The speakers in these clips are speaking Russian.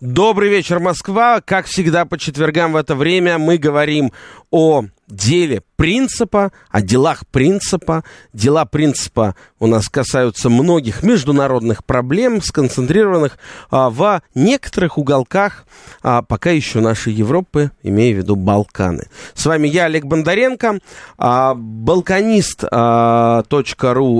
Добрый вечер, Москва. Как всегда, по четвергам в это время мы говорим о деле принципа, о делах принципа. Дела принципа у нас касаются многих международных проблем, сконцентрированных а, в некоторых уголках а, пока еще нашей Европы, имея в виду Балканы. С вами я, Олег Бондаренко. А, Балканист.ру а,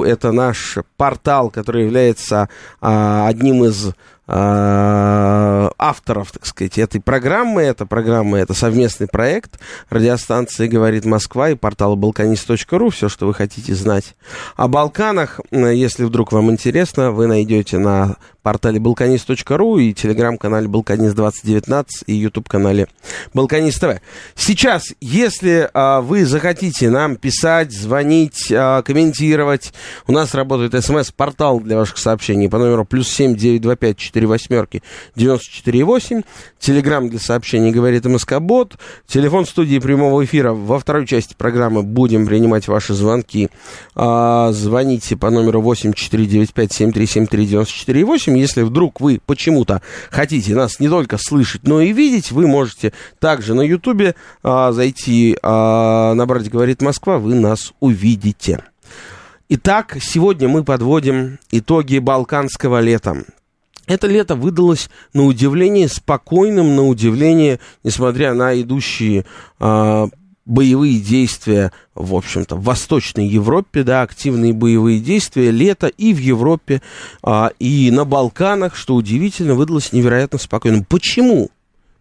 это наш портал, который является а, одним из авторов, так сказать, этой программы. Эта программа, это совместный проект радиостанции «Говорит Москва» и портала balkanist.ru. Все, что вы хотите знать о Балканах, если вдруг вам интересно, вы найдете на портале balkanist.ru и телеграм-канале balkanist2019 и YouTube-канале Balkanist TV. Сейчас, если а, вы захотите нам писать, звонить, а, комментировать, у нас работает смс-портал для ваших сообщений по номеру плюс 7 925 4 восьмерки 94,8. Телеграм для сообщений говорит МСК-бот. Телефон студии прямого эфира. Во второй части программы будем принимать ваши звонки. А, звоните по номеру 8495 7373948. Если вдруг вы почему-то хотите нас не только слышать, но и видеть, вы можете также на Ютубе а, зайти а, набрать «Говорит Москва», вы нас увидите. Итак, сегодня мы подводим итоги балканского лета. Это лето выдалось на удивление спокойным, на удивление, несмотря на идущие э, боевые действия, в общем-то, в Восточной Европе, да, активные боевые действия, лето и в Европе, а, и на Балканах, что удивительно, выдалось невероятно спокойным. Почему?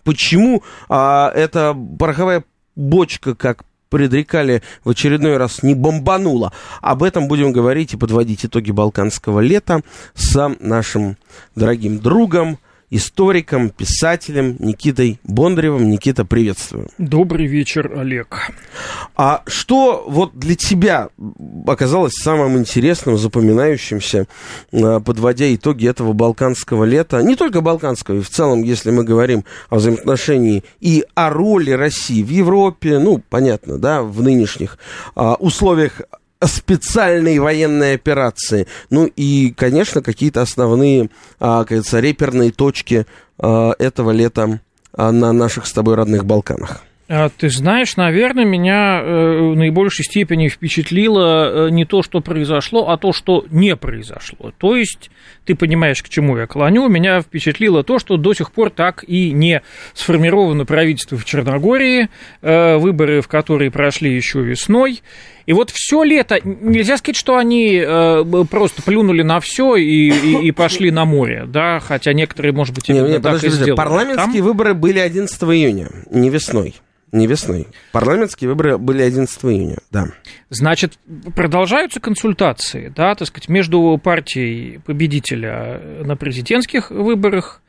Почему а, эта пороховая бочка, как предрекали в очередной раз, не бомбанула. Об этом будем говорить и подводить итоги балканского лета с нашим дорогим другом, историком, писателем Никитой Бондаревым. Никита, приветствую. Добрый вечер, Олег. А что вот для тебя оказалось самым интересным, запоминающимся, а, подводя итоги этого балканского лета? Не только балканского, и в целом, если мы говорим о взаимоотношении и о роли России в Европе, ну, понятно, да, в нынешних а, условиях специальной военной операции. Ну и, конечно, какие-то основные, а, говорится, реперные точки а, этого лета а, на наших с тобой родных Балканах. А, ты знаешь, наверное, меня э, в наибольшей степени впечатлило э, не то, что произошло, а то, что не произошло. То есть, ты понимаешь, к чему я клоню, меня впечатлило то, что до сих пор так и не сформировано правительство в Черногории, э, выборы в которые прошли еще весной. И вот все лето, нельзя сказать, что они просто плюнули на все и, и, и пошли на море, да, хотя некоторые, может быть, именно не, не, так подожди, и сделали. Парламентские Там... выборы были 11 июня, не весной. Не весной. Парламентские выборы были 11 июня, да. Значит, продолжаются консультации, да, так сказать, между партией победителя на президентских выборах,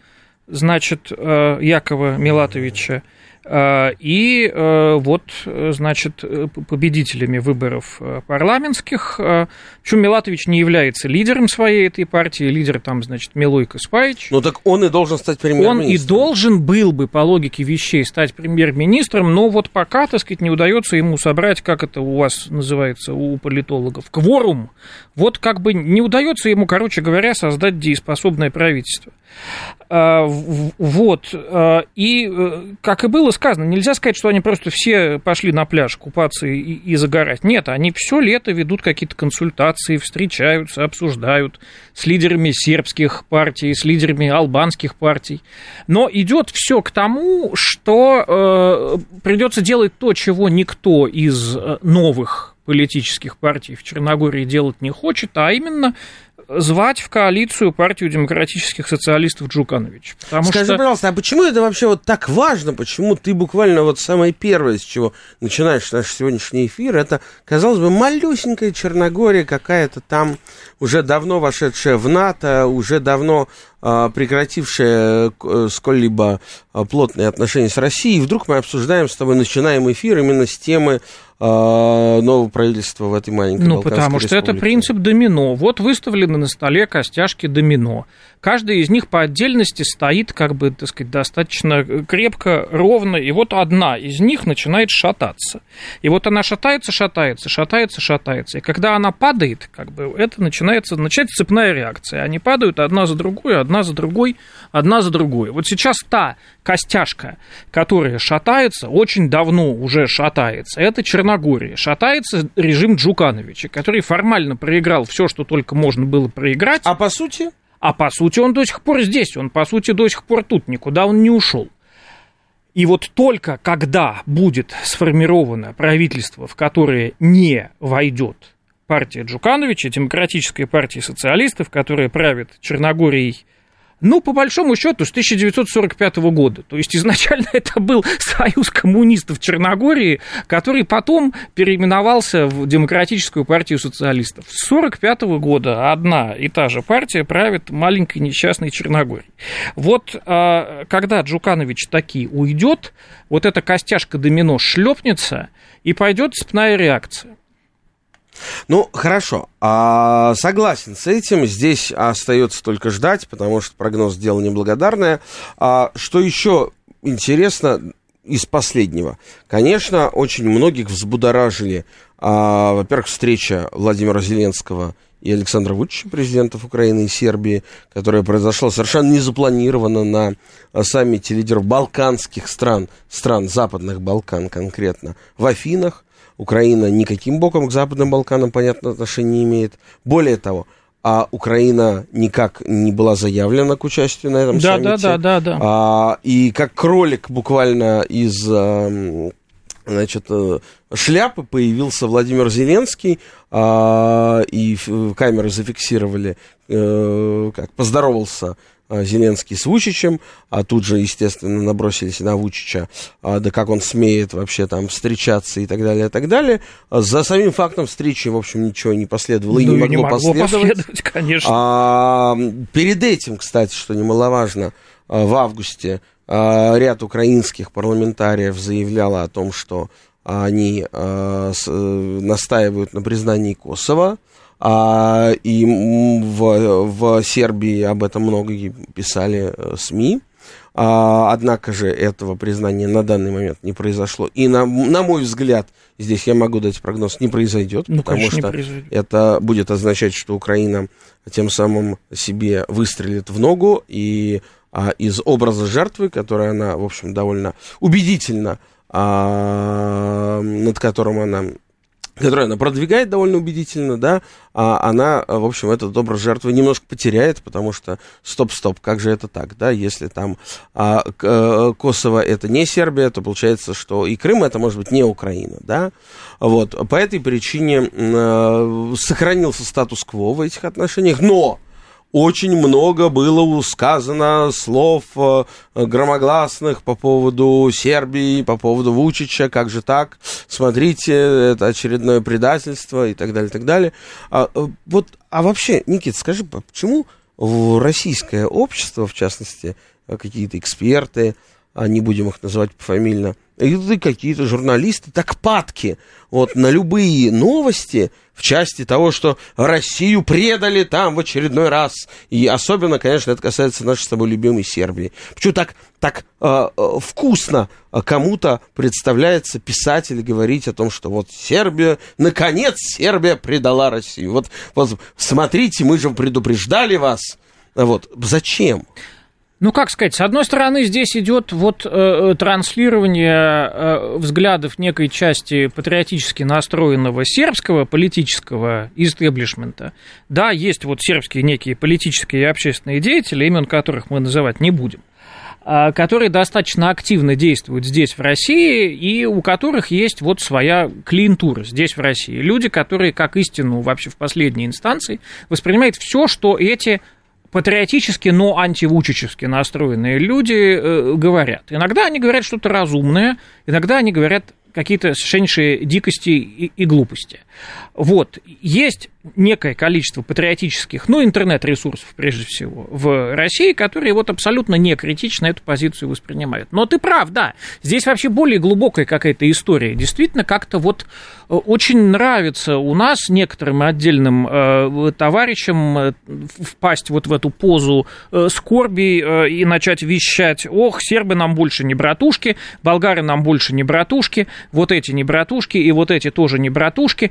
значит, э, Якова Милатовича, Э, и э, вот, значит, победителями выборов э, парламентских, причем Милатович не является лидером своей этой партии, лидер там, значит, Милойко Спаич. Ну так он и должен стать премьер-министром. Он и должен был бы, по логике вещей, стать премьер-министром, но вот пока, так сказать, не удается ему собрать, как это у вас называется, у политологов, кворум. Вот как бы не удается ему, короче говоря, создать дееспособное правительство. Вот. И, как и было сказано, нельзя сказать, что они просто все пошли на пляж купаться и, и загорать. Нет, они все лето ведут какие-то консультации, встречаются, обсуждают с лидерами сербских партий, с лидерами албанских партий. Но идет все к тому, что э, придется делать то, чего никто из э, новых политических партий в Черногории делать не хочет, а именно звать в коалицию партию демократических социалистов Джуканович. Скажи, что... пожалуйста, а почему это вообще вот так важно? Почему ты буквально вот самое первое, с чего начинаешь наш сегодняшний эфир, это, казалось бы, малюсенькая Черногория какая-то там, уже давно вошедшая в НАТО, уже давно прекратившая э, сколь-либо а, плотные отношения с Россией, и вдруг мы обсуждаем с тобой, начинаем эфир именно с темы а, нового правительства в этой маленькой Ну, потому что это принцип домино. Вот выставлены на столе костяшки домино. Каждая из них по отдельности стоит, как бы, так сказать, достаточно крепко, ровно, и вот одна из них начинает шататься. И вот она шатается, шатается, шатается, шатается. И когда она падает, как бы, это начинается, начинается цепная реакция. Они падают одна за другой, одна за другой, одна за другой. Вот сейчас та костяшка, которая шатается, очень давно уже шатается, это Черногория. Шатается режим Джукановича, который формально проиграл все, что только можно было проиграть. А по сути? А по сути он до сих пор здесь, он по сути до сих пор тут, никуда он не ушел. И вот только когда будет сформировано правительство, в которое не войдет партия Джукановича, демократическая партия социалистов, которая правит Черногорией ну, по большому счету, с 1945 года. То есть изначально это был союз коммунистов Черногории, который потом переименовался в Демократическую партию социалистов. С 1945 года одна и та же партия правит маленькой несчастной Черногорией. Вот а, когда Джуканович таки уйдет, вот эта костяшка домино шлепнется, и пойдет цепная реакция. Ну, хорошо. А, согласен с этим. Здесь остается только ждать, потому что прогноз дело неблагодарное. А, что еще интересно из последнего? Конечно, очень многих взбудоражили, а, во-первых, встреча Владимира Зеленского и Александра Вучича, президентов Украины и Сербии, которая произошла совершенно незапланированно на саммите лидеров балканских стран, стран Западных Балкан конкретно, в Афинах. Украина никаким боком к Западным Балканам, понятно, отношения не имеет. Более того, а Украина никак не была заявлена к участию на этом да, саммите. Да, да, да, да. А, и как кролик буквально из а, значит, э, шляпы появился Владимир Зеленский, а, и камеры зафиксировали, а, как поздоровался Зеленский с Вучичем, а тут же, естественно, набросились на Вучича, а, да как он смеет вообще там встречаться и так далее, и так далее. За самим фактом встречи, в общем, ничего не последовало и ну, не могло, не могло последовать. последовать конечно. А, перед этим, кстати, что немаловажно, а, в августе а, ряд украинских парламентариев заявляла о том, что они а, с, настаивают на признании Косово. А, и в, в Сербии об этом много писали э, СМИ. А, однако же этого признания на данный момент не произошло. И на, на мой взгляд, здесь я могу дать прогноз, не произойдет, ну, потому конечно, что произойдет. это будет означать, что Украина тем самым себе выстрелит в ногу и а, из образа жертвы, который она, в общем, довольно убедительно, а, над которым она которую она продвигает довольно убедительно, да, а она, в общем, этот образ жертвы немножко потеряет, потому что стоп-стоп, как же это так, да, если там а, э, Косово это не Сербия, то получается, что и Крым это может быть не Украина, да, вот, по этой причине э, сохранился статус-кво в этих отношениях, но очень много было сказано слов э, громогласных по поводу Сербии, по поводу Вучича, как же так, смотрите, это очередное предательство и так далее, и так далее. А, э, вот, а вообще, Никит, скажи, почему российское общество, в частности, какие-то эксперты, а не будем их называть пофамильно, и какие-то журналисты так падки вот на любые новости в части того, что Россию предали там в очередной раз. И особенно, конечно, это касается нашей с тобой любимой Сербии. Почему так, так э, э вкусно кому-то представляется писать или говорить о том, что вот Сербия, наконец Сербия предала Россию. Вот, вот смотрите, мы же предупреждали вас. Вот зачем? Ну, как сказать, с одной стороны, здесь идет вот э, э, транслирование э, взглядов некой части патриотически настроенного сербского политического истеблишмента. Да, есть вот сербские некие политические и общественные деятели, имен которых мы называть не будем. а, которые достаточно активно действуют здесь, в России, и у которых есть вот своя клиентура здесь, в России. Люди, которые, как истину вообще в последней инстанции, воспринимают все, что эти патриотически, но антивучически настроенные люди э, говорят. Иногда они говорят что-то разумное, иногда они говорят какие-то совершеннейшие дикости и, и глупости. Вот, есть некое количество патриотических, ну, интернет-ресурсов, прежде всего, в России, которые вот абсолютно не критично эту позицию воспринимают. Но ты прав, да, здесь вообще более глубокая какая-то история. Действительно, как-то вот э, очень нравится у нас некоторым отдельным э, товарищам э, впасть вот в эту позу э, скорби э, и начать вещать, ох, сербы нам больше не братушки, болгары нам больше не братушки, вот эти не братушки и вот эти тоже не братушки,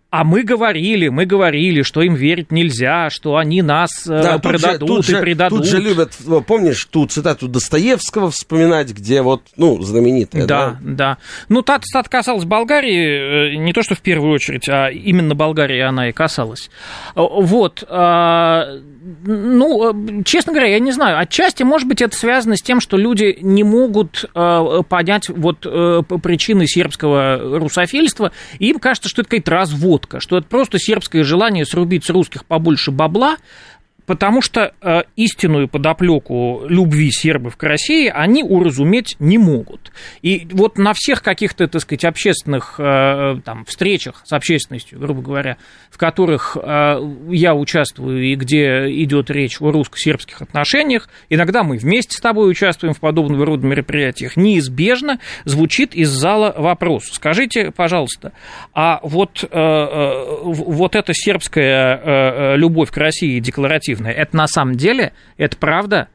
а мы говорили, мы говорили, что им верить нельзя, что они нас э, да, продадут тут же, и предадут. Тут же любят, помнишь, ту цитату Достоевского вспоминать, где вот, ну, знаменитая. Да, да. да. Ну, та цитата касалась Болгарии, э, не то, что в первую очередь, а именно Болгарии она и касалась. Э, вот. Ну, честно говоря, я не знаю. Отчасти, может быть, это связано с тем, что люди не могут понять вот причины сербского русофильства. Им кажется, что это какой-то развод шутка, что это просто сербское желание срубить с русских побольше бабла, потому что э, истинную подоплеку любви сербов к России они уразуметь не могут. И вот на всех каких-то, так сказать, общественных э, там, встречах с общественностью, грубо говоря, в которых э, я участвую и где идет речь о русско-сербских отношениях, иногда мы вместе с тобой участвуем в подобного рода мероприятиях, неизбежно звучит из зала вопрос. Скажите, пожалуйста, а вот, э, э, вот эта сербская э, э любовь к России декларативная, эффективное. Это на самом деле, это правда.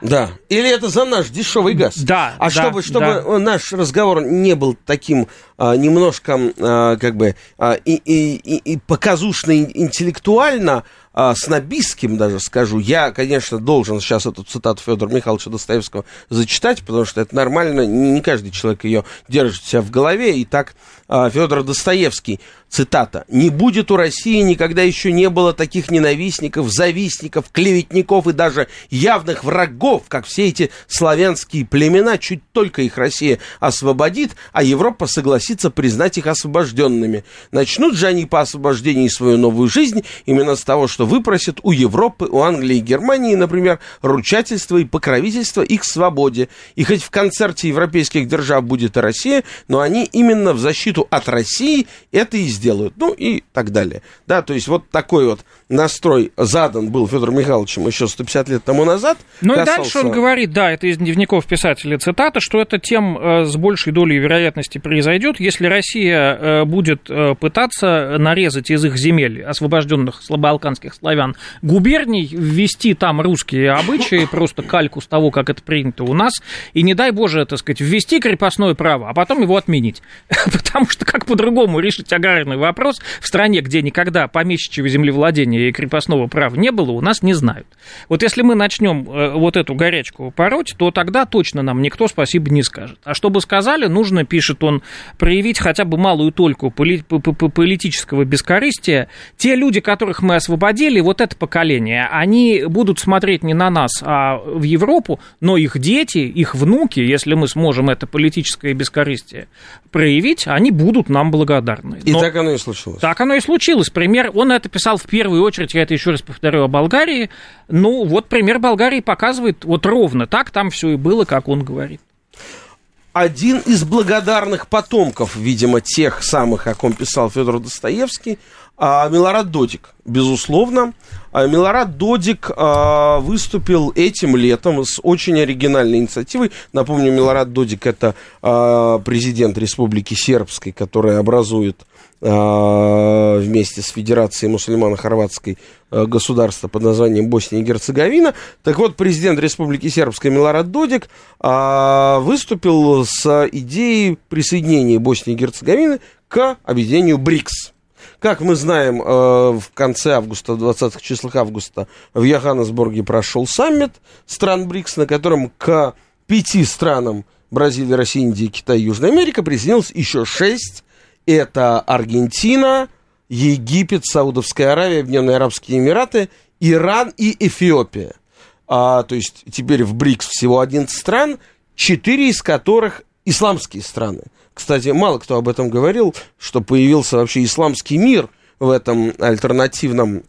Да. Или это за наш дешевый газ. Да. А да, чтобы, чтобы да. наш разговор не был таким а, немножко а, как бы а, и, и, и показушно интеллектуально, а, снобистским даже скажу, я, конечно, должен сейчас эту цитату Федора Михайловича Достоевского зачитать, потому что это нормально, не, каждый человек ее держит себя в голове. И так а, Федор Достоевский, цитата, «Не будет у России никогда еще не было таких ненавистников, завистников, клеветников и даже явных врагов, как все эти славянские племена, чуть только их Россия освободит, а Европа согласится признать их освобожденными. Начнут же они по освобождении свою новую жизнь именно с того, что выпросят у Европы, у Англии и Германии, например, ручательство и покровительство их свободе. И хоть в концерте европейских держав будет и Россия, но они именно в защиту от России это и сделают. Ну и так далее. Да, то есть вот такой вот настрой задан был Федором Михайловичем еще 150 лет тому назад. Ну касался... и дальше он говорит, да, это из дневников писателя цитата, что это тем э, с большей долей вероятности произойдет, если Россия э, будет э, пытаться нарезать из их земель, освобожденных слабоалканских славян, губерний, ввести там русские обычаи, просто кальку с того, как это принято у нас, и не дай боже, так сказать, ввести крепостное право, а потом его отменить. Потому что как по-другому решить аграрный вопрос в стране, где никогда помещичьего землевладения и крепостного права не было, у нас не знают. Вот если мы начнем э, вот эту горячку пороть, то тогда точно нам никто спасибо не скажет. А чтобы сказали, нужно, пишет он, проявить хотя бы малую только политического бескорыстия. Те люди, которых мы освободили, вот это поколение, они будут смотреть не на нас, а в Европу, но их дети, их внуки, если мы сможем это политическое бескорыстие проявить, они будут нам благодарны. И но так оно и случилось. Так оно и случилось. Пример, он это писал в первую очередь, я это еще раз повторю, о Болгарии. Ну, вот пример Болгарии показывает, вот ровно так там все и было, как он говорит один из благодарных потомков, видимо, тех самых, о ком писал Федор Достоевский, а, Милорад Додик, безусловно. А, Милорад Додик а, выступил этим летом с очень оригинальной инициативой. Напомню, Милорад Додик это президент Республики Сербской, которая образует вместе с Федерацией мусульмано-хорватской государства под названием Босния и Герцеговина. Так вот, президент Республики Сербской Милорад Додик выступил с идеей присоединения Боснии и Герцеговины к объединению БРИКС. Как мы знаем, э, в конце августа, в 20-х числах августа в Йоханнесбурге прошел саммит стран БРИКС, на котором к пяти странам Бразилия, Россия, Индия, Китай, Южная Америка присоединилось еще шесть. Это Аргентина, Египет, Саудовская Аравия, Объединенные Арабские Эмираты, Иран и Эфиопия. а, то есть теперь в БРИКС всего 11 стран, 4 из которых исламские страны. Кстати, мало кто об этом говорил, что появился вообще исламский мир в этом альтернативном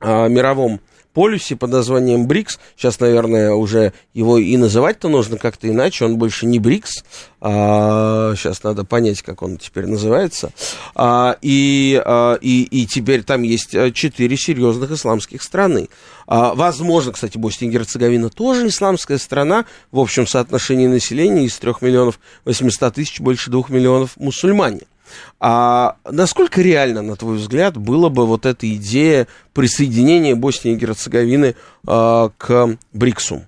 а, мировом полюсе под названием БРИКС. Сейчас, наверное, уже его и называть-то нужно как-то иначе. Он больше не БРИКС. А, сейчас надо понять, как он теперь называется. А, и, а, и, и теперь там есть э, четыре серьезных исламских страны. А, возможно, кстати, Босния и Герцеговина тоже исламская страна. В общем соотношении населения из 3 миллионов 800 тысяч больше 2 миллионов мусульмане. А насколько реально, на твой взгляд, была бы вот эта идея присоединения Боснии и Герцеговины а, к БРИКСу?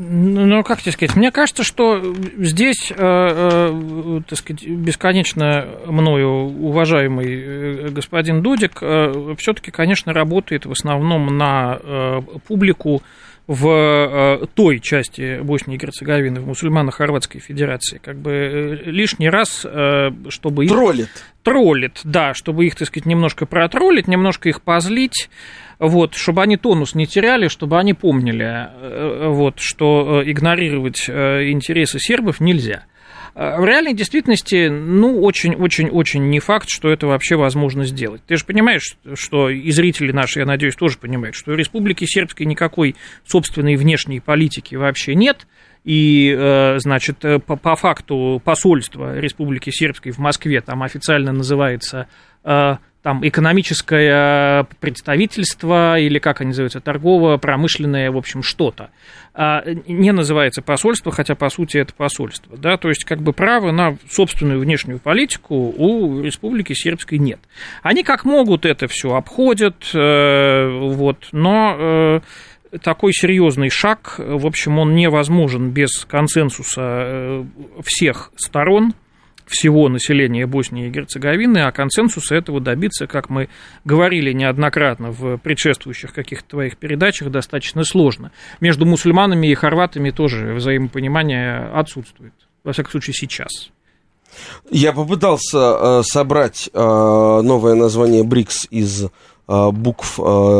Ну, ну, как тебе сказать, мне кажется, что здесь, э, э, так сказать, бесконечно мною уважаемый э, господин Дудик э, все-таки, конечно, работает в основном на э, публику в э, той части Боснии и Герцеговины, в мусульмано-хорватской федерации, как бы э, лишний раз, э, чтобы их... Троллит. Троллит, да, чтобы их, так сказать, немножко протроллить, немножко их позлить, вот, чтобы они тонус не теряли, чтобы они помнили, вот, что игнорировать интересы сербов нельзя. В реальной действительности, ну, очень-очень-очень не факт, что это вообще возможно сделать. Ты же понимаешь, что и зрители наши, я надеюсь, тоже понимают, что у Республики Сербской никакой собственной внешней политики вообще нет, и, э, значит, э, по, по факту посольство Республики Сербской в Москве там официально называется э, там экономическое представительство или как они называются, торгово-промышленное, в общем, что-то. А, не называется посольство, хотя по сути это посольство. Да? То есть как бы права на собственную внешнюю политику у Республики Сербской нет. Они как могут это все обходят, э, вот, но э, такой серьезный шаг, в общем, он невозможен без консенсуса э, всех сторон, всего населения Боснии и Герцеговины, а консенсуса этого добиться, как мы говорили неоднократно в предшествующих каких-то твоих передачах, достаточно сложно. Между мусульманами и хорватами тоже взаимопонимание отсутствует, во всяком случае сейчас. Я попытался э, собрать э, новое название БРИКС из э, букв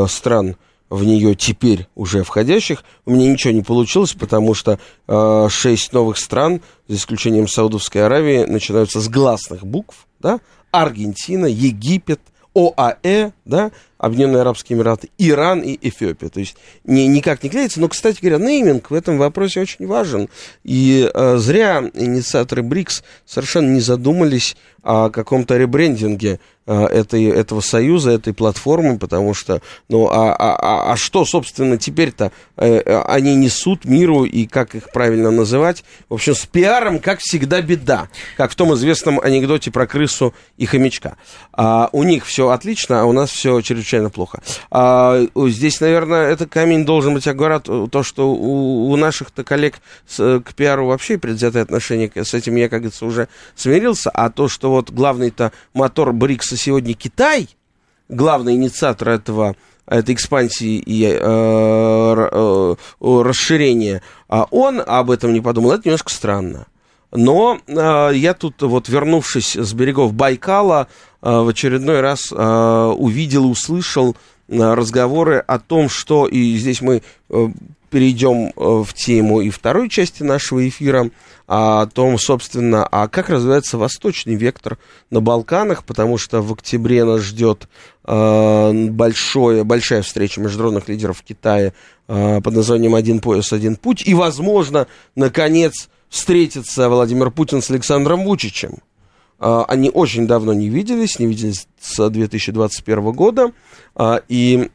стран в нее теперь уже входящих. У меня ничего не получилось, потому что э, шесть новых стран, за исключением Саудовской Аравии, начинаются с гласных букв. Да? Аргентина, Египет, ОАЭ, да, Объединенные Арабские Эмираты, Иран и Эфиопия. То есть не, никак не клеится. Но, кстати говоря, нейминг в этом вопросе очень важен. И э, зря инициаторы БРИКС совершенно не задумались о каком-то ребрендинге э, этой, этого союза, этой платформы, потому что, ну, а, а, а, а что, собственно, теперь-то э, э, они несут миру и как их правильно называть? В общем, с пиаром, как всегда, беда. Как в том известном анекдоте про крысу и хомячка. А, у них все отлично, а у нас все чрезвычайно плохо. А, здесь, наверное, это камень должен быть аккурат, то, что у, у наших-то коллег с, к пиару вообще предвзятое отношение, с этим я, как говорится, уже смирился, а то, что вот главный-то мотор БРИКСа сегодня Китай, главный инициатор этого этой экспансии и э, э, расширения, а он об этом не подумал, это немножко странно. Но э, я тут, вот вернувшись с берегов Байкала, э, в очередной раз э, увидел, услышал э, разговоры о том, что, и здесь мы э, перейдем э, в тему и второй части нашего эфира, о том, собственно, а как развивается восточный вектор на Балканах, потому что в октябре нас ждет э, большое, большая встреча международных лидеров э, под названием «Один пояс, один путь», и, возможно, наконец, встретится Владимир Путин с Александром Вучичем. Uh, они очень давно не виделись, не виделись с 2021 года, uh, и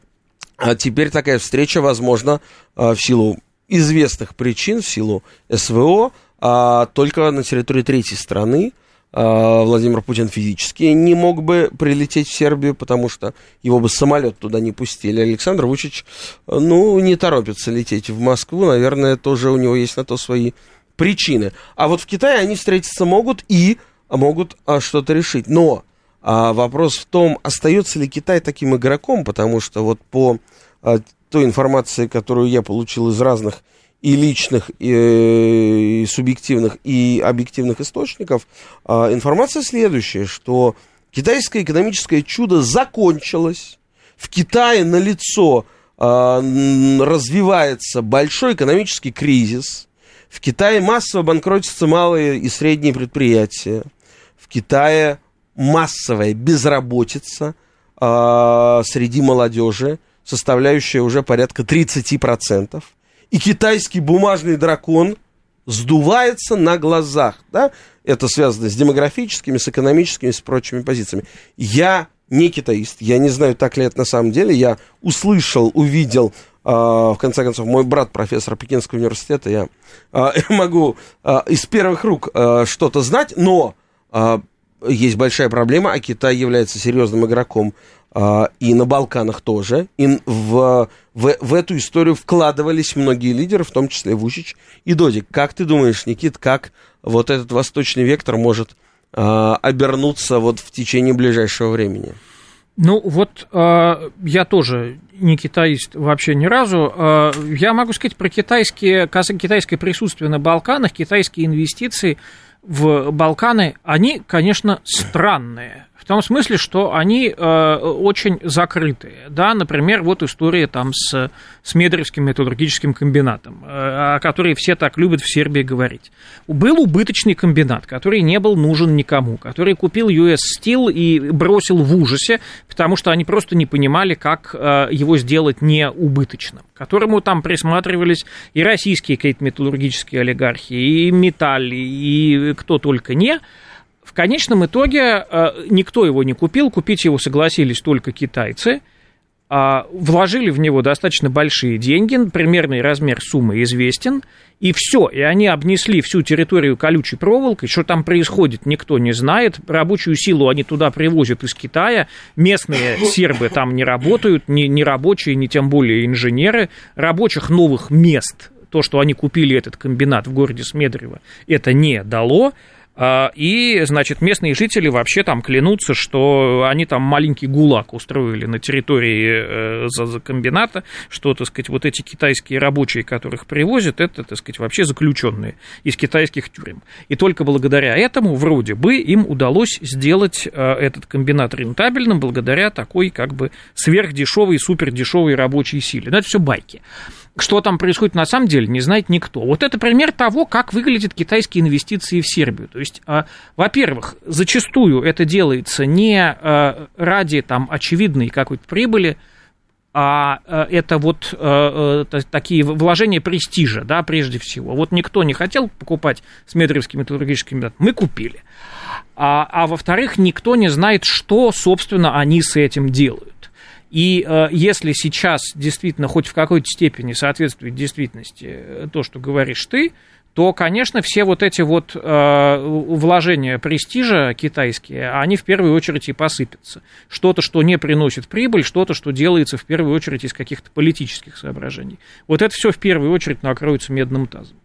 uh, теперь такая встреча возможна в силу известных причин, в силу СВО, только на территории третьей страны. Владимир Путин физически не мог бы прилететь в Сербию, потому что его бы самолет туда не пустили. Александр Вучич, ну, не торопится лететь в Москву, наверное, тоже у него есть на то свои причины. А вот в Китае они встретиться могут и могут а, что-то решить. Но а, вопрос в том, остается ли Китай таким игроком, потому что вот по а, той информации, которую я получил из разных и личных, и, и субъективных, и объективных источников, а, информация следующая, что китайское экономическое чудо закончилось, в Китае налицо развивается большой экономический кризис. В Китае массово банкротятся малые и средние предприятия. Китае массовая безработица э, среди молодежи, составляющая уже порядка 30%. И китайский бумажный дракон сдувается на глазах. Да? Это связано с демографическими, с экономическими, с прочими позициями. Я не китаист, я не знаю, так ли это на самом деле. Я услышал, увидел, э, в конце концов, мой брат профессор Пекинского университета, я э, могу из первых рук что-то знать, но есть большая проблема, а Китай является серьезным игроком э, и на Балканах тоже. И в, в, в эту историю вкладывались многие лидеры, в том числе Вучич и Додик. Как ты думаешь, Никит, как вот этот восточный вектор может э, обернуться вот в течение ближайшего времени? Ну вот я тоже не китаист вообще ни разу. Я могу сказать про китайские, китайское присутствие на Балканах, китайские инвестиции в Балканы, они, конечно, странные. В том смысле, что они э, очень закрытые. Да, например, вот история там с, с Медревским металлургическим комбинатом, э, о которой все так любят в Сербии говорить. Был убыточный комбинат, который не был нужен никому, который купил US Steel и бросил в ужасе, потому что они просто не понимали, как э, его сделать не убыточным, к которому там присматривались и российские какие-то металлургические олигархи, и Металли, и кто только не – в конечном итоге э, никто его не купил, купить его согласились только китайцы, а, вложили в него достаточно большие деньги, примерный размер суммы известен, и все, и они обнесли всю территорию колючей проволокой, что там происходит, никто не знает, рабочую силу они туда привозят из Китая, местные сербы там не работают, ни, ни рабочие, ни тем более инженеры, рабочих новых мест, то, что они купили этот комбинат в городе Смедрево, это не дало, и, значит, местные жители вообще там клянутся, что они там маленький гулаг устроили на территории э, комбината, что, так сказать, вот эти китайские рабочие, которых привозят, это, так сказать, вообще заключенные из китайских тюрем. И только благодаря этому, вроде бы, им удалось сделать э, этот комбинат рентабельным благодаря такой, как бы, сверхдешевой, супердешевой рабочей силе. Но это все байки. Что там происходит на самом деле, не знает никто. Вот это пример того, как выглядят китайские инвестиции в Сербию. То есть, а, во-первых, зачастую это делается не а, ради там, очевидной какой-то прибыли, а, а это вот такие вложения престижа, да, прежде всего. Вот никто не хотел покупать Смедровский металлургический метод, мы купили. А, а во-вторых, никто не знает, что, собственно, они с этим делают. И э, если сейчас действительно хоть в какой-то степени соответствует действительности э, то, что говоришь ты, то, конечно, все вот эти вот э, вложения престижа китайские, они в первую очередь и посыпятся. Что-то, что не приносит прибыль, что-то, что делается в первую очередь из каких-то политических соображений. Вот это все в первую очередь накроется медным тазом.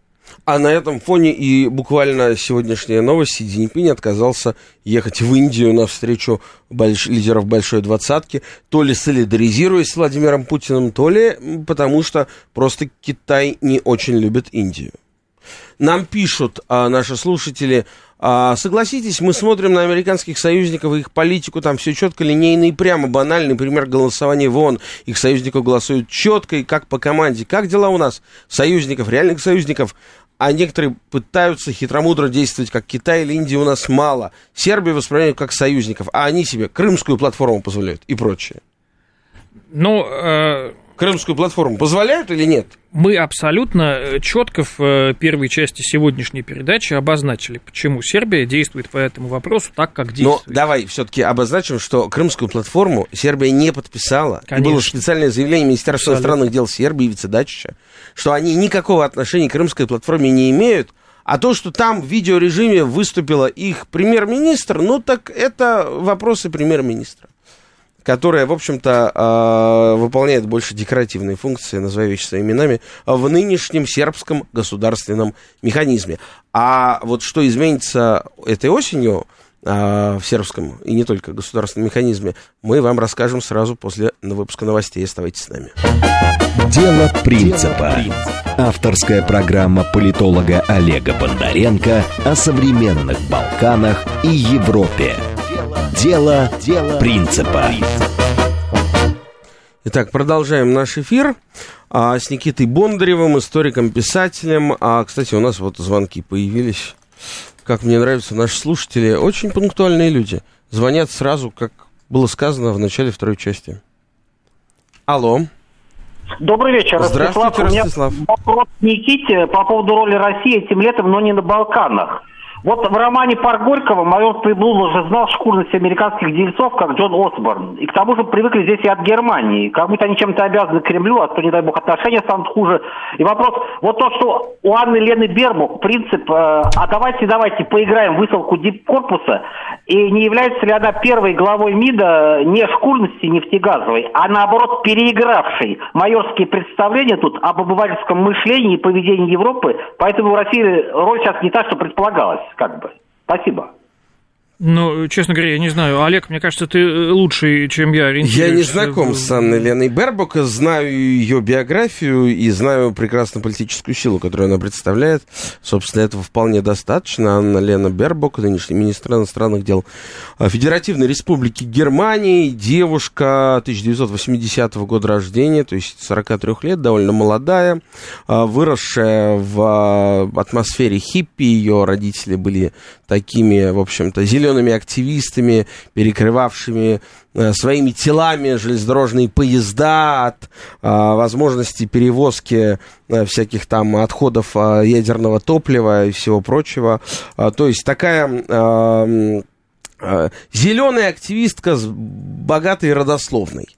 А на этом фоне и буквально сегодняшняя новость, Си Цзиньпинь отказался ехать в Индию на встречу больш... лидеров Большой Двадцатки, то ли солидаризируясь с Владимиром Путиным, то ли потому что просто Китай не очень любит Индию. Нам пишут а, наши слушатели, а, согласитесь, мы смотрим на американских союзников и их политику, там все четко, линейно и прямо, банальный пример голосования в ООН. Их союзников голосуют четко и как по команде. Как дела у нас? Союзников, реальных союзников а некоторые пытаются хитромудро действовать, как Китай или Индия у нас мало. Сербию воспринимают как союзников, а они себе крымскую платформу позволяют и прочее. Ну, э, Крымскую платформу позволяют или нет? Мы абсолютно э, четко в э, первой части сегодняшней передачи обозначили, почему Сербия действует по этому вопросу так, как действует. Но давай все-таки обозначим, что Крымскую платформу Сербия не подписала. Конечно. И было специальное заявление Министерства абсолютно. иностранных дел Сербии и Вицедачича, что они никакого отношения к Крымской платформе не имеют, а то, что там в видеорежиме выступила их премьер-министр, ну так это вопросы премьер-министра которая, в общем-то, а, выполняет больше декоративные функции, называя вещи своими именами, в нынешнем сербском государственном механизме. А вот что изменится этой осенью а, в сербском и не только государственном механизме, мы вам расскажем сразу после выпуска новостей. Оставайтесь с нами. Дело принципа. Авторская программа политолога Олега Бондаренко о современных Балканах и Европе. Дело, дело принципа. Итак, продолжаем наш эфир а, с Никитой Бондаревым, историком, писателем. А, кстати, у нас вот звонки появились. Как мне нравятся наши слушатели, очень пунктуальные люди. Звонят сразу, как было сказано в начале второй части. Алло. Добрый вечер, Здравствуйте, Ростислав. У меня вопрос Никите по поводу роли России этим летом, но не на Балканах. Вот в романе «Парк Горького» майор Прибул уже знал шкурность американских дельцов, как Джон Осборн. И к тому же привыкли здесь и от Германии. Как будто они чем-то обязаны Кремлю, а то, не дай бог, отношения станут хуже. И вопрос, вот то, что у Анны Лены Бербук принцип, э, а давайте, давайте поиграем в высылку дипкорпуса, и не является ли она первой главой МИДа не шкурности нефтегазовой, а наоборот переигравшей майорские представления тут об обывательском мышлении и поведении Европы, поэтому в России роль сейчас не та, что предполагалось как бы. Спасибо. Ну, честно говоря, я не знаю. Олег, мне кажется, ты э, лучший, чем я Я не знаком с Анной Леной Бербок, знаю ее биографию и знаю прекрасно политическую силу, которую она представляет. Собственно, этого вполне достаточно. Анна Лена Бербок, нынешний министр иностранных дел Федеративной Республики Германии, девушка 1980 года рождения, то есть 43 лет, довольно молодая, а, выросшая в атмосфере хиппи. Ее родители были такими, в общем-то, зелеными зелеными активистами, перекрывавшими э, своими телами железнодорожные поезда от а, возможности перевозки а, всяких там отходов а, ядерного топлива и всего прочего. А, то есть такая а, зеленая активистка с богатой родословной.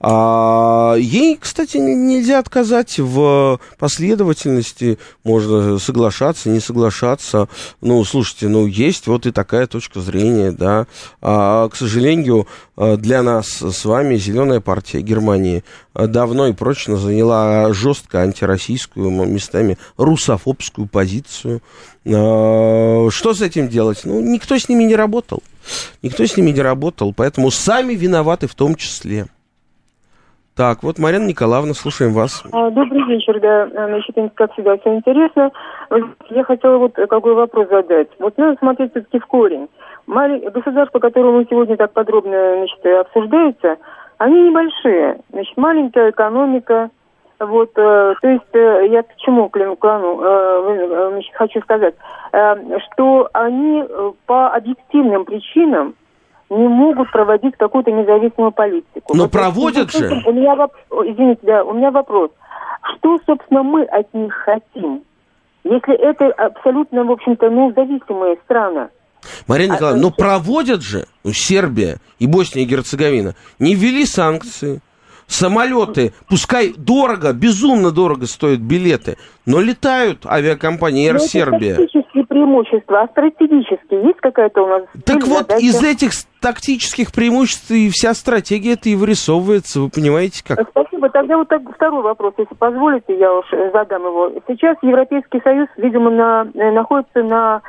А, ей, кстати, нельзя отказать в последовательности. Можно соглашаться, не соглашаться. Ну, слушайте, ну, есть вот и такая точка зрения, да. А, к сожалению, для нас с вами Зеленая партия Германии давно и прочно заняла жестко антироссийскую, местами русофобскую позицию. А, что с этим делать? Ну, никто с ними не работал. Никто с ними не работал, поэтому сами виноваты в том числе. Так, вот Марина Николаевна, слушаем вас. А, добрый вечер, да. Значит, как всегда, все интересно. Я хотела вот какой вопрос задать. Вот надо смотреть все-таки в корень. Государства, которые мы сегодня так подробно значит, обсуждаются, они небольшие. Значит, маленькая экономика. Вот, э, то есть э, я к чему клану, клану э, значит, хочу сказать, э, что они э, по объективным причинам не могут проводить какую-то независимую политику. Но вот, проводят же. У меня воп... Извините, да, у меня вопрос. Что, собственно, мы от них хотим? Если это абсолютно, в общем-то, ну, зависимые страны. Мария а, Николаевна, а, ну проводят же, ну, Сербия и Босния и Герцеговина, не ввели санкции, самолеты, пускай дорого, безумно дорого стоят билеты, но летают авиакомпании Air Serbia. тактические преимущества, а стратегические есть какая-то у нас? Так вот, задача? из этих тактических преимуществ и вся стратегия это и вырисовывается, вы понимаете как? Спасибо. Тогда вот так, второй вопрос, если позволите, я уж задам его. Сейчас Европейский Союз, видимо, на, находится на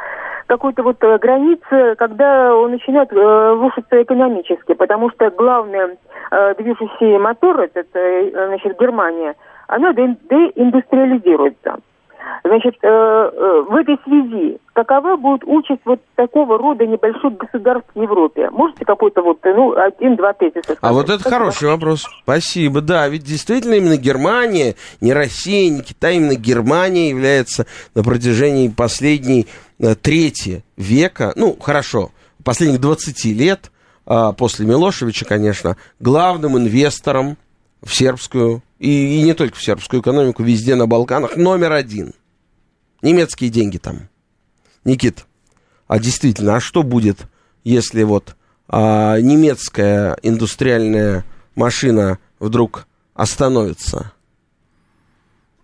какой-то вот э, границе, когда он начинает э, рушиться экономически, потому что главный э, движущий мотор, это, э, значит, Германия, она деиндустриализируется. Значит, э, э, в этой связи какова будет участь вот такого рода небольших государств в Европе? Можете какой-то вот, ну, один-два тезиса сказать? А вот это Спасибо. хороший вопрос. Спасибо. Да, ведь действительно именно Германия, не Россия, не Китай, именно Германия является на протяжении последней э, трети века, ну, хорошо, последних 20 лет, э, после Милошевича, конечно, главным инвестором в сербскую, и, и не только в сербскую экономику, везде на Балканах, номер один. Немецкие деньги там. Никит, а действительно, а что будет, если вот а, немецкая индустриальная машина вдруг остановится?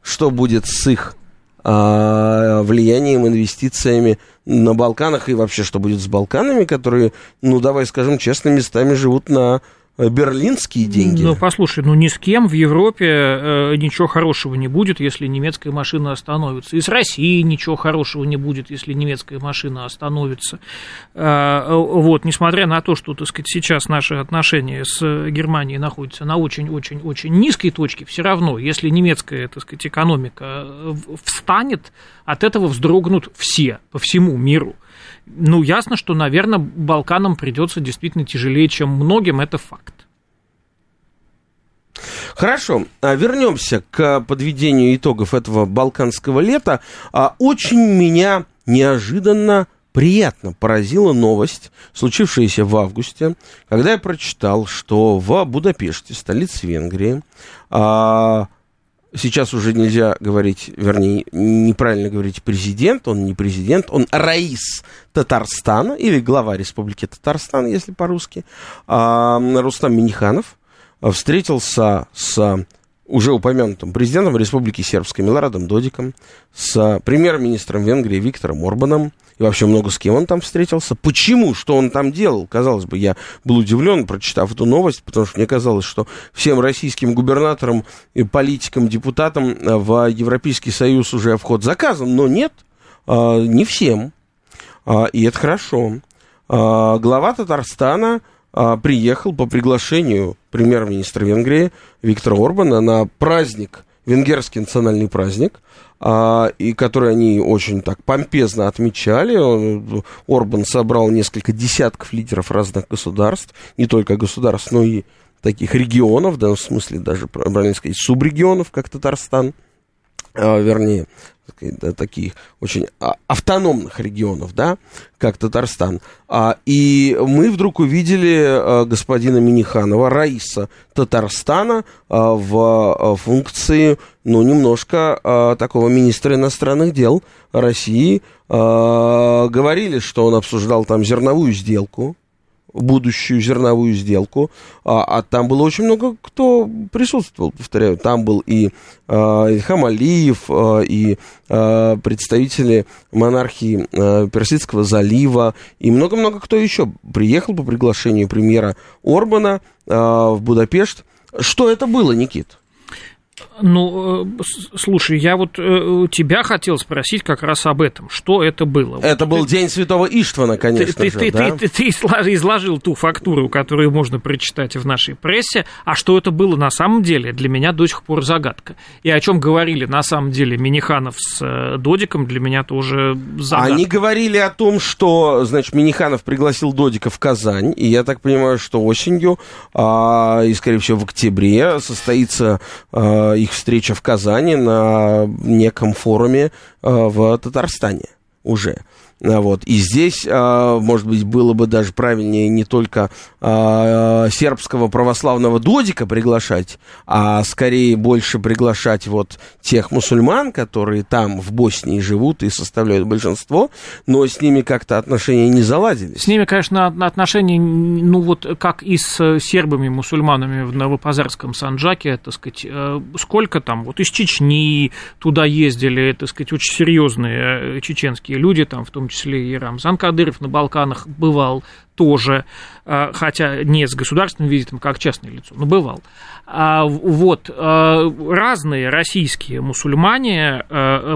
Что будет с их а, влиянием, инвестициями на Балканах и вообще что будет с Балканами, которые, ну давай скажем честно, местами живут на берлинские деньги. Ну, послушай, ну ни с кем в Европе э, ничего хорошего не будет, если немецкая машина остановится. И с Россией ничего хорошего не будет, если немецкая машина остановится. Э, вот, несмотря на то, что, так сказать, сейчас наши отношения с Германией находятся на очень-очень-очень низкой точке, все равно, если немецкая, так сказать, экономика встанет, от этого вздрогнут все по всему миру. Ну, ясно, что, наверное, Балканам придется действительно тяжелее, чем многим, это факт. Хорошо, а, вернемся к подведению итогов этого балканского лета. А, очень меня неожиданно приятно поразила новость, случившаяся в августе, когда я прочитал, что в Будапеште, столице Венгрии, а, сейчас уже нельзя говорить, вернее, неправильно говорить президент, он не президент, он Раис Татарстана, или глава Республики Татарстан, если по-русски, а, Рустам Миниханов, встретился с уже упомянутым президентом Республики Сербской Милорадом Додиком, с премьер-министром Венгрии Виктором Орбаном, и вообще много с кем он там встретился. Почему? Что он там делал? Казалось бы, я был удивлен, прочитав эту новость, потому что мне казалось, что всем российским губернаторам, и политикам, депутатам в Европейский Союз уже вход заказан, но нет, а, не всем. А, и это хорошо. А, глава Татарстана приехал по приглашению премьер-министра Венгрии Виктора Орбана на праздник, венгерский национальный праздник, а, и который они очень так помпезно отмечали. Он, Орбан собрал несколько десятков лидеров разных государств, не только государств, но и таких регионов, в данном смысле даже, правильно сказать, субрегионов, как Татарстан, а, да, таких очень а, автономных регионов, да, как Татарстан. А, и мы вдруг увидели а, господина Миниханова, Раиса Татарстана, а, в а, функции, ну, немножко а, такого министра иностранных дел России. А, говорили, что он обсуждал там зерновую сделку, будущую зерновую сделку, а, а там было очень много кто присутствовал, повторяю, там был и а, Ильхам Алиев, а, и а, представители монархии а, Персидского залива, и много-много кто еще приехал по приглашению премьера Орбана а, в Будапешт. Что это было, Никит? Ну, э, слушай, я вот э, тебя хотел спросить как раз об этом. Что это было? Это был День Святого Иштвана, конечно ты, же, ты, да? ты, ты, ты изложил ту фактуру, которую можно прочитать в нашей прессе, а что это было на самом деле, для меня до сих пор загадка. И о чем говорили на самом деле Миниханов с э, Додиком, для меня тоже загадка. Они говорили о том, что, значит, Миниханов пригласил Додика в Казань, и я так понимаю, что осенью, а, и, скорее всего, в октябре состоится а, их встреча в Казани на неком форуме а, в Татарстане уже. А, вот. И здесь, а, может быть, было бы даже правильнее не только а, сербского православного додика приглашать, а скорее больше приглашать вот тех мусульман, которые там в Боснии живут и составляют большинство, но с ними как-то отношения не заладились. С ними, конечно, отношения, ну вот как и с сербами, мусульманами в Новопазарском Санджаке, так сказать, э, сколько там, вот из Чечни туда ездили, так сказать, очень серьезные э, чеченские люди, там в том числе и Рамзан Кадыров на Балканах бывал тоже, э, хотя не с государственным визитом, как частное лицо, но бывал. А, вот, разные российские мусульмане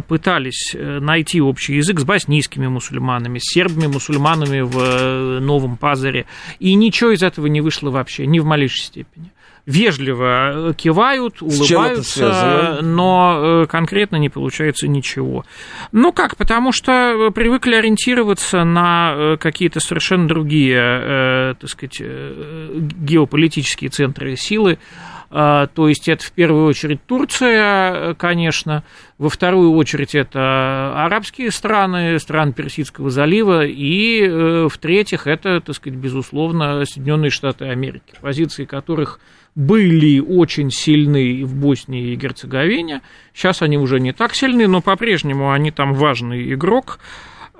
пытались найти общий язык с боснийскими мусульманами, с сербами-мусульманами в Новом Пазаре, и ничего из этого не вышло вообще, ни в малейшей степени вежливо кивают, улыбаются, но э, конкретно не получается ничего. Ну как, потому что привыкли ориентироваться на э, какие-то совершенно другие, э, так сказать, геополитические центры силы. То есть это в первую очередь Турция, конечно, во вторую очередь это арабские страны, страны Персидского залива, и в-третьих это, так сказать, безусловно, Соединенные Штаты Америки, позиции которых были очень сильны в Боснии и Герцеговине. Сейчас они уже не так сильны, но по-прежнему они там важный игрок.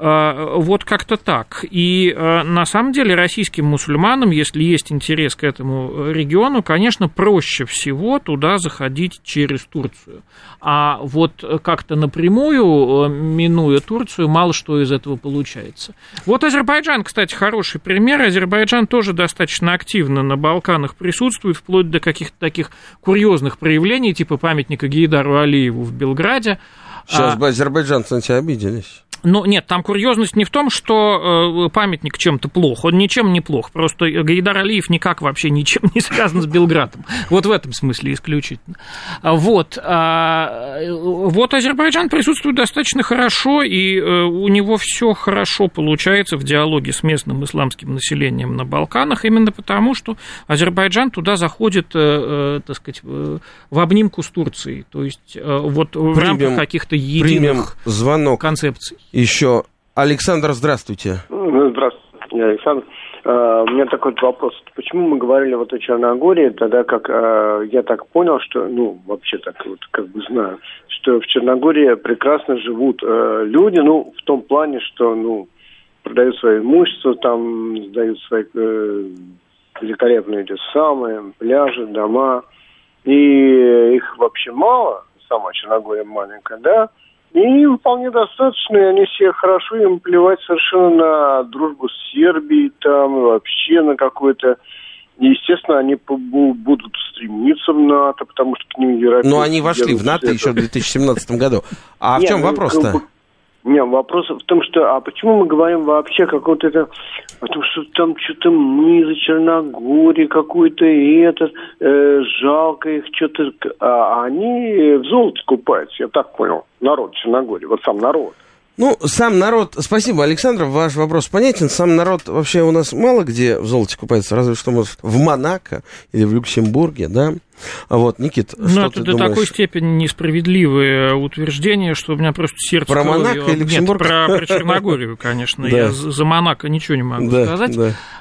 А, вот как-то так. И а, на самом деле российским мусульманам, если есть интерес к этому региону, конечно, проще всего туда заходить через Турцию. А вот как-то напрямую, минуя Турцию, мало что из этого получается. Вот Азербайджан, кстати, хороший пример. Азербайджан тоже достаточно активно на Балканах присутствует, вплоть до каких-то таких курьезных проявлений, типа памятника Гейдару Алиеву в Белграде. Сейчас а... бы азербайджанцы на тебя обиделись. Ну, нет, там курьезность не в том, что э, памятник чем-то плох. Он ничем не плох. Просто Гайдар Алиев никак вообще ничем не связан с Белградом. Вот в этом смысле исключительно. А вот. А, вот Азербайджан присутствует достаточно хорошо, и э, у него все хорошо получается в диалоге с местным исламским населением на Балканах, именно потому, что Азербайджан туда заходит, э, так сказать, в обнимку с Турцией. То есть вот в рамках каких-то единых звонок. концепций. Еще Александр, здравствуйте. Ну, здравствуйте, Александр. Uh, у меня такой вопрос. Почему мы говорили вот о Черногории, тогда как uh, я так понял, что, ну, вообще так вот как бы знаю, что в Черногории прекрасно живут uh, люди, ну, в том плане, что, ну, продают свое имущество, там сдают свои великолепные эти самые пляжи, дома, и их вообще мало, сама Черногория маленькая, да, и вполне достаточно, и они все хорошо, им плевать совершенно на дружбу с Сербией, там, вообще на какой-то... Естественно, они будут стремиться в НАТО, потому что к ним европейцы... Но они вошли в НАТО еще в 2017 году. А в чем ну, вопрос-то? Нет, вопрос в том, что а почему мы говорим вообще каком-то это, потому что там что-то мы за Черногории какой-то и этот э, жалко их что-то, а они в золоте купаются, я так понял, народ Черногории, вот сам народ. Ну, сам народ, спасибо, Александр, ваш вопрос понятен. Сам народ вообще у нас мало где в золоте купается, разве что, может, в Монако или в Люксембурге, да? Вот, Никит, ну, что это ты до думаешь? такой степени несправедливое утверждение, что у меня просто сердце... Про кровью... Монако или Люксембург? Нет, про, про Черногорию, конечно. Я за Монако ничего не могу сказать.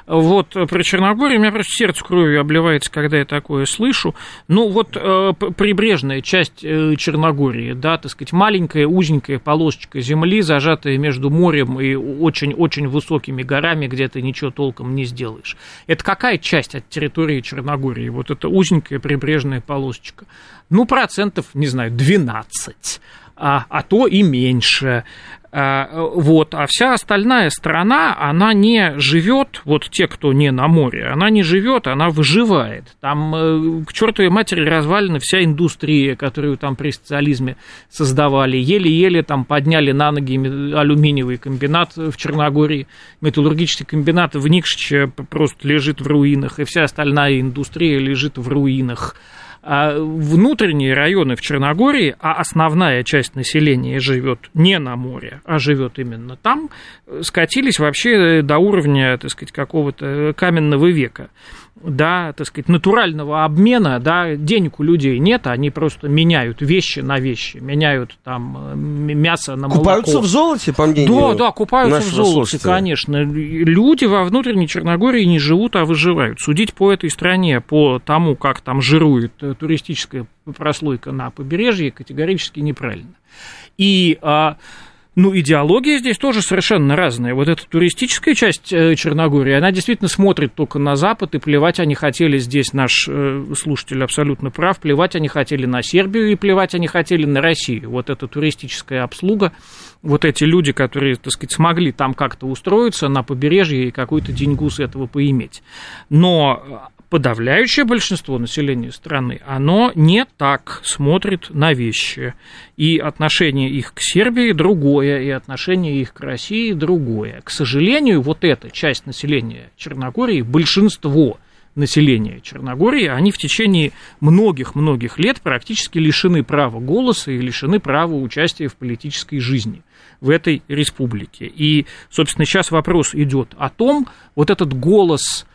Вот, про Черногорию у меня просто сердце кровью обливается, когда я такое слышу. Ну, вот э, прибрежная часть э, Черногории, да, так сказать, маленькая узенькая полосочка земли, зажатая между морем и очень-очень высокими горами, где ты ничего толком не сделаешь. Это какая часть от территории Черногории? Вот это узенькая прибрежная прибрежная полосочка. Ну, процентов, не знаю, 12, а, а то и меньше. А, вот, а вся остальная страна, она не живет, вот те, кто не на море, она не живет, она выживает. Там э, к чертовой матери развалена вся индустрия, которую там при социализме создавали. Еле-еле там подняли на ноги алюминиевый комбинат в Черногории, металлургический комбинат в Никшиче просто лежит в руинах, и вся остальная индустрия лежит в руинах. А внутренние районы в Черногории, а основная часть населения живет не на море, а живет именно там, скатились вообще до уровня, так сказать, какого-то каменного века да, так сказать, натурального обмена, да, денег у людей нет, они просто меняют вещи на вещи, меняют там мясо на молоко. Купаются в золоте, по мнению Да, да, купаются в золоте, слушателя. конечно. Люди во внутренней Черногории не живут, а выживают. Судить по этой стране, по тому, как там жирует э, туристическая прослойка на побережье, категорически неправильно. И а, ну, идеология здесь тоже совершенно разная. Вот эта туристическая часть э, Черногории, она действительно смотрит только на Запад, и плевать они хотели здесь, наш э, слушатель абсолютно прав, плевать они хотели на Сербию, и плевать они хотели на Россию. Вот эта туристическая обслуга, вот эти люди, которые, так сказать, смогли там как-то устроиться на побережье и какой-то деньгу с этого поиметь. Но подавляющее большинство населения страны, оно не так смотрит на вещи. И отношение их к Сербии другое, и отношение их к России другое. К сожалению, вот эта часть населения Черногории, большинство населения Черногории, они в течение многих-многих лет практически лишены права голоса и лишены права участия в политической жизни в этой республике. И, собственно, сейчас вопрос идет о том, вот этот голос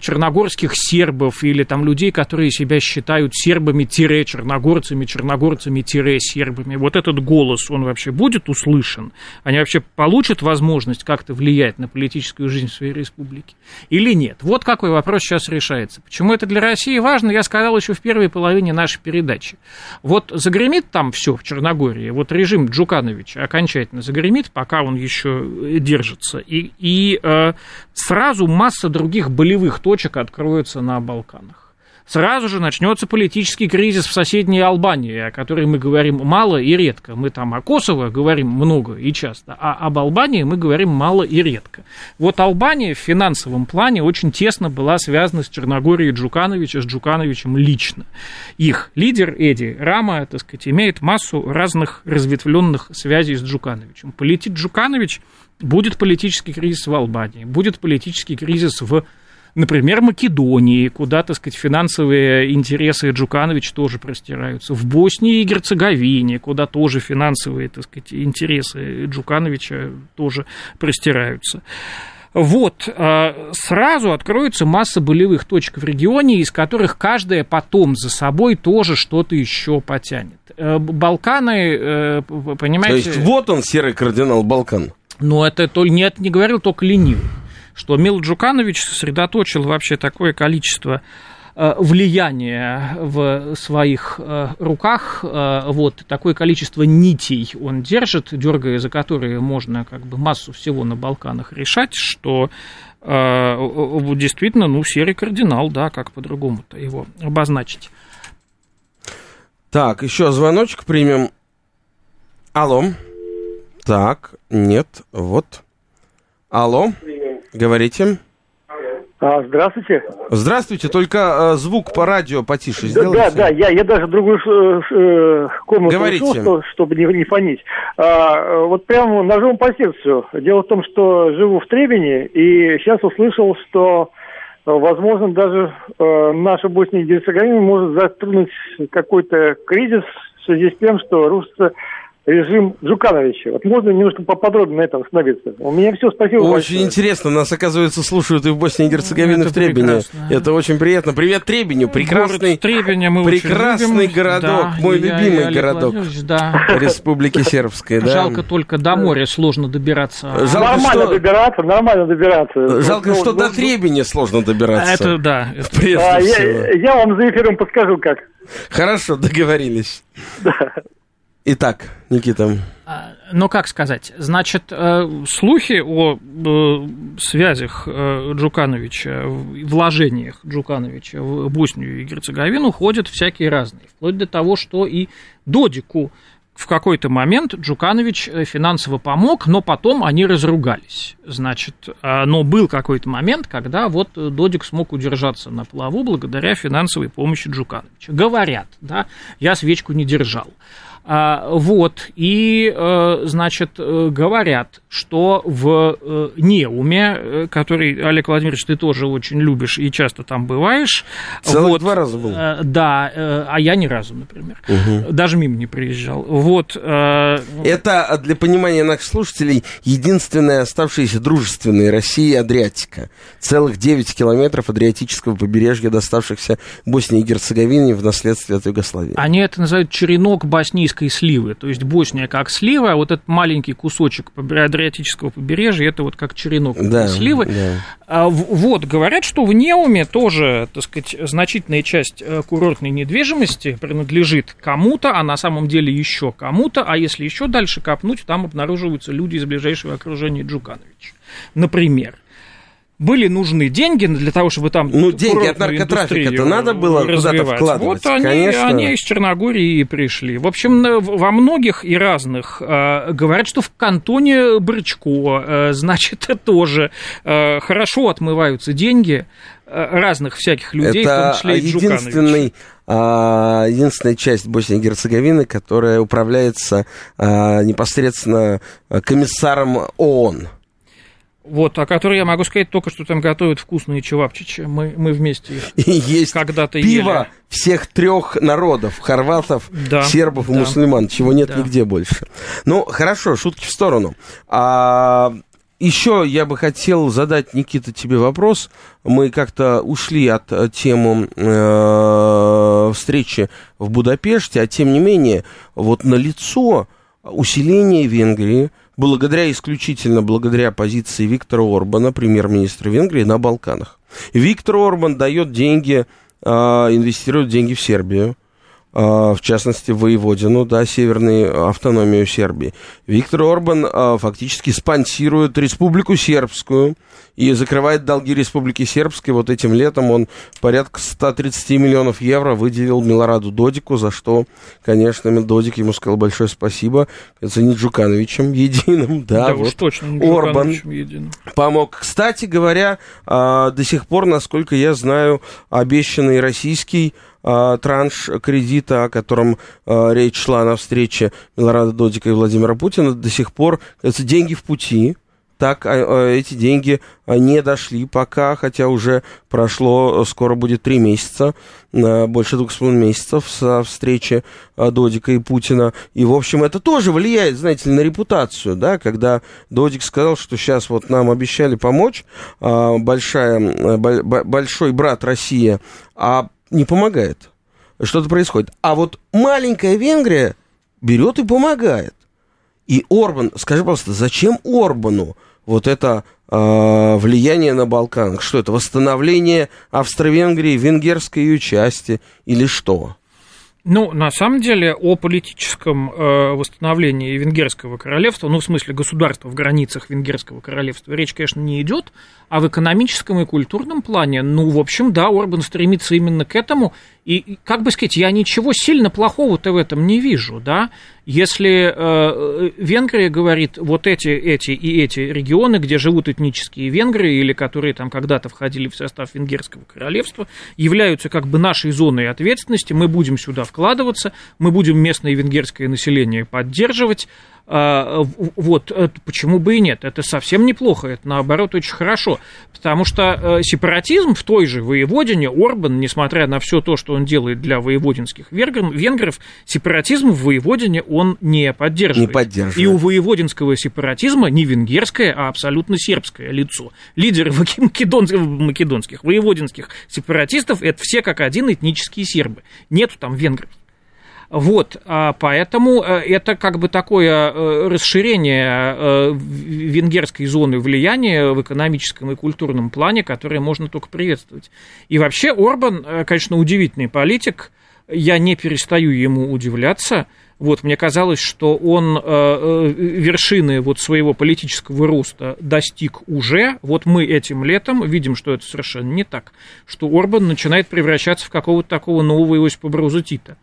черногорских сербов или там людей, которые себя считают сербами-черногорцами, черногорцами-сербами. Вот этот голос, он вообще будет услышан? Они вообще получат возможность как-то влиять на политическую жизнь своей республики? Или нет? Вот какой вопрос сейчас решается. Почему это для России важно, я сказал еще в первой половине нашей передачи. Вот загремит там все в Черногории, вот режим Джукановича окончательно загремит, пока он еще держится, и, и э, сразу масса других болевых точек откроются на Балканах. сразу же начнется политический кризис в соседней Албании, о которой мы говорим мало и редко. Мы там о Косово говорим много и часто, а об Албании мы говорим мало и редко. Вот Албания в финансовом плане очень тесно была связана с Черногорией Джукановича, с Джукановичем лично. Их лидер Эди Рама, так сказать, имеет массу разных разветвленных связей с Джукановичем. Полетит Джуканович, будет политический кризис в Албании, будет политический кризис в Например, Македонии, куда, так сказать, финансовые интересы Джуканович тоже простираются. В Боснии и Герцеговине, куда тоже финансовые, так сказать, интересы Джукановича тоже простираются. Вот, а, сразу откроется масса болевых точек в регионе, из которых каждая потом за собой тоже что-то еще потянет. Э, Балканы, э, понимаете... То есть вот он, серый кардинал Балкан. Ну, это то, нет, не говорил только ленивый что Мил Джуканович сосредоточил вообще такое количество э, влияния в своих э, руках, э, вот такое количество нитей он держит, дергая за которые можно как бы массу всего на Балканах решать, что действительно, ну, серый кардинал, да, как по-другому-то его обозначить. Так, еще звоночек примем. Алло. Так, нет, вот. Алло. Говорите. А, здравствуйте. Здравствуйте, только э, звук по радио потише сделайте. Да, да, я, я даже другую э, э комнату Говорите. ушел, что, чтобы не, не фонить. А, вот прямо ножом по сердцу. Дело в том, что живу в Требине, и сейчас услышал, что, э, возможно, даже э, наша Босния и Герцеговина может затронуть какой-то кризис в связи с тем, что рушится режим Жукановича. Вот можно немножко поподробнее на этом остановиться? У меня все, спасибо Очень большое. интересно, нас, оказывается, слушают и в Боснии и Герцеговине, Ну, это в Требине. прекрасно. Это очень приятно. Привет Требеню, прекрасный, Город Требеня мы очень прекрасный любим. городок, Да, мой я- любимый я, городок Владимирович, да. Республики Сербской. Да. Жалко только до моря сложно добираться. Жалко, нормально что- добираться, нормально добираться. Жалко, Вот, что ну, до ну, Требени сложно добираться. Это да. это- Прежде а, всего. я, я вам за эфиром подскажу, как. Хорошо, договорились. Итак, Никита. А, Ну, как сказать, значит, э, слухи о э, связях э, Джукановича, вложениях Джукановича в Боснию и Герцеговину ходят всякие разные, вплоть до того, что и Додику в какой-то момент Джуканович финансово помог, но потом они разругались. Значит, а, но был какой-то момент, когда вот Додик смог удержаться на плаву благодаря финансовой помощи Джукановича. Говорят, да, я свечку не держал. А, вот, и, э, значит, э, говорят, что в э, Неуме, который, Олег Владимирович, ты тоже очень любишь и часто там бываешь. Целых вот, два раза был. Да, а я ни разу, например. Даже мимо не приезжал. Вот. Это, для понимания наших слушателей, единственная оставшаяся дружественная Россия Адриатика. Целых 9 километров Адриатического побережья, доставшихся Боснии и Герцеговине в наследствие от Югославии. Они это называют черенок боснийской сливы. То есть Босния как слива, а вот этот маленький кусочек Адриатического побережья, это вот как черенок Да, сливы. да. А, Вот, говорят, что в Неуме тоже, так сказать, значительная часть э, курортной недвижимости принадлежит кому-то, а на самом деле еще кому-то, а если еще дальше копнуть, там обнаруживаются люди из ближайшего окружения Джукановича. Например, были нужны деньги для того, чтобы там Ну, деньги от наркотрафика-то надо было куда-то вкладывать, Вот они, конечно. они из Черногории и пришли. В общем, во многих и разных э, говорят, что в кантоне Брычко, э, значит, тоже э, хорошо отмываются деньги разных всяких людей, в том Это числе и единственный, а, единственная часть Боснии и Герцеговины, которая управляется а, непосредственно комиссаром ООН. Вот, о которой я могу сказать только, что там готовят вкусные чевапчичи. Мы, мы вместе их И есть когда-то пиво ели. всех трех народов, хорватов, Да, сербов и да. мусульман, чего нет Да. нигде больше. Ну, хорошо, шутки в сторону. А, еще я бы хотел задать, Никита, тебе вопрос. Мы как-то ушли от э, темы э, встречи в Будапеште, а тем не менее, вот на лицо усиление Венгрии, благодаря исключительно благодаря позиции Виктора Орбана, премьер-министра Венгрии, на Балканах. Виктор Орбан дает деньги, э, инвестирует деньги в Сербию. В частности, воеводину, да, северной автономию Сербии. Виктор Орбан фактически спонсирует Республику Сербскую и закрывает долги Республики Сербской. Вот этим летом он порядка 130 миллионов евро выделил Милораду Додику, за что, конечно, Додик ему сказал большое спасибо. Это не Джукановичем единым, да, Да вот. уж точно, не Орбан единым. помог. Кстати говоря, а, до сих пор, насколько я знаю, обещанный российский а, транш кредита, о котором а, речь шла на встрече Милорада Додика и Владимира Путина, до сих пор, это деньги в пути. Так, а, а, эти деньги а, не дошли пока, хотя уже прошло, э, скоро будет три месяца, больше двух с половиной месяцев со встречи Додика и Путина. И, в общем, это тоже влияет, знаете ли, на репутацию, да, когда Додик сказал, что сейчас вот нам обещали помочь, большая, э, бо- бо- большой брат Россия, а не помогает. Что-то происходит. А вот маленькая Венгрия берет и помогает. И Орбан, скажи, пожалуйста, зачем Орбану вот это э, влияние на Балканах? Что это, восстановление Австро-Венгрии, венгерской ее части или что? Ну, на самом деле, о политическом э, восстановлении Венгерского королевства, ну, в смысле государства в границах Венгерского королевства, речь, конечно, не идет, а в экономическом и культурном плане, ну, в общем, да, Орбан стремится именно к этому, и, как бы сказать, я ничего сильно плохого-то в этом не вижу, да, если э, Венгрия говорит, вот эти, эти и эти регионы, где живут этнические венгры, или которые там когда-то входили в состав Венгерского королевства, являются как бы нашей зоной ответственности, мы будем сюда вкладываться, мы будем местное венгерское население поддерживать, вот, э, почему бы и нет? Это совсем неплохо, это наоборот очень хорошо, потому что э, сепаратизм в той же воеводине, Орбан, несмотря на все то, что он делает для воеводинских венгр- венгров, сепаратизм в воеводине он не поддерживает. Не поддерживает. И у воеводинского сепаратизма не венгерское, а абсолютно сербское лицо. Лидеры маки- македон- македонских, воеводинских сепаратистов это все как один этнические сербы. Нету там венгров. Вот, а поэтому э, это как бы такое э, расширение э, венгерской зоны влияния в экономическом и культурном плане, которое можно только приветствовать. И вообще Орбан, конечно, удивительный политик, я не перестаю ему удивляться. Вот, мне казалось, что он э, вершины вот своего политического роста достиг уже. Вот мы этим летом видим, что это совершенно не так, что Орбан начинает превращаться в какого-то такого нового Иосипа Бруза Тита.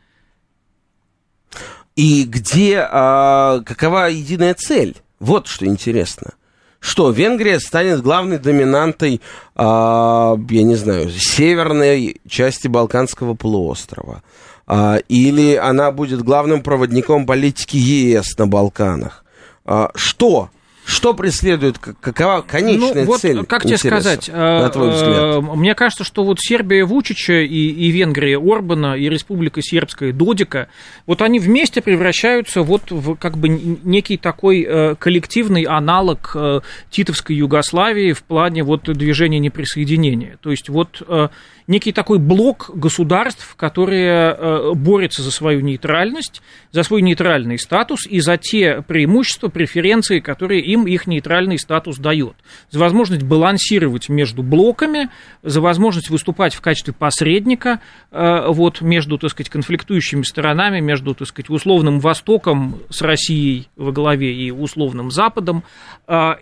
И где, а, какова единая цель? Вот что интересно. Что Венгрия станет главной доминантой, а, я не знаю, северной части Балканского полуострова. А, или она будет главным проводником политики ЕС на Балканах. А, что? Что преследует, какова конечная ну, вот, цель? как тебе сказать, на э, твой взгляд? э, мне кажется, что вот Сербия Вучича и, и Венгрия Орбана, и Республика Сербская Додика, вот они вместе превращаются вот в как бы некий такой э, коллективный аналог Титовской Югославии в плане вот движения неприсоединения. То есть вот некий такой блок государств, которые э, борются за свою нейтральность, за свой нейтральный статус и за те преимущества, преференции, которые им их нейтральный статус дает. За возможность балансировать между блоками, за возможность выступать в качестве посредника э, вот, между, так сказать, конфликтующими сторонами, между, так сказать, условным Востоком с Россией во главе и условным Западом. Э,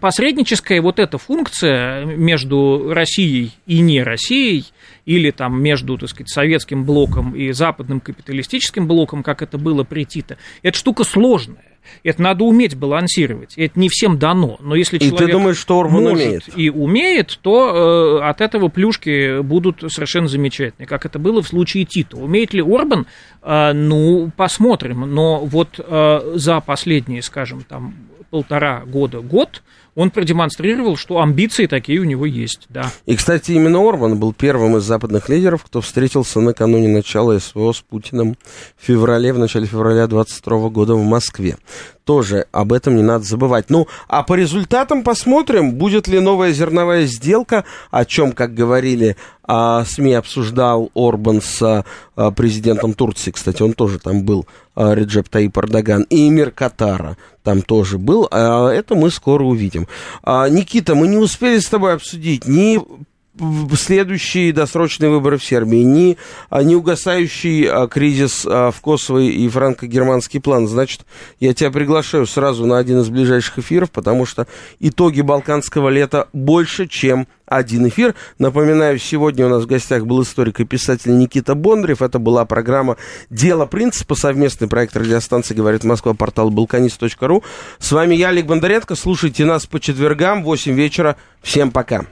Посредническая вот эта функция между Россией и не Россией, или там между, так сказать, советским блоком и западным капиталистическим блоком, как это было при Тито, это штука сложная. Это надо уметь балансировать. Это не всем дано. Но если И ты человек думаешь, что Орбан может умеет? и умеет, то э, от этого плюшки будут совершенно замечательные, как это было в случае Тита. Умеет ли Орбан? Э, ну, посмотрим. Но вот э, за последние, скажем, там полтора года, год, он продемонстрировал, что амбиции такие у него есть, да. И, кстати, именно Орбан был первым из западных лидеров, кто встретился накануне начала СВО с Путиным в феврале, в начале февраля 22 года в Москве. Тоже об этом не надо забывать. Ну, а по результатам посмотрим, будет ли новая зерновая сделка, о чем, как говорили, а, СМИ обсуждал Орбан с а, президентом Турции, кстати, он тоже там был, а, Реджеп Таип Эрдоган, и эмир Катара там тоже был, а это мы скоро увидим. А, Никита, мы не успели с тобой обсудить ни следующие досрочные выборы в Сербии, ни а, не угасающий а, кризис а, в Косово и франко-германский план. Значит, я тебя приглашаю сразу на один из ближайших эфиров, потому что итоги балканского лета больше, чем один эфир. Напоминаю, сегодня у нас в гостях был историк и писатель Никита Бондарев. Это была программа «Дело принципа», совместный проект радиостанции «Говорит Москва», портал balkanist.ru. С вами я, Олег Бондаренко. Слушайте нас по четвергам в 8 вечера. Всем пока.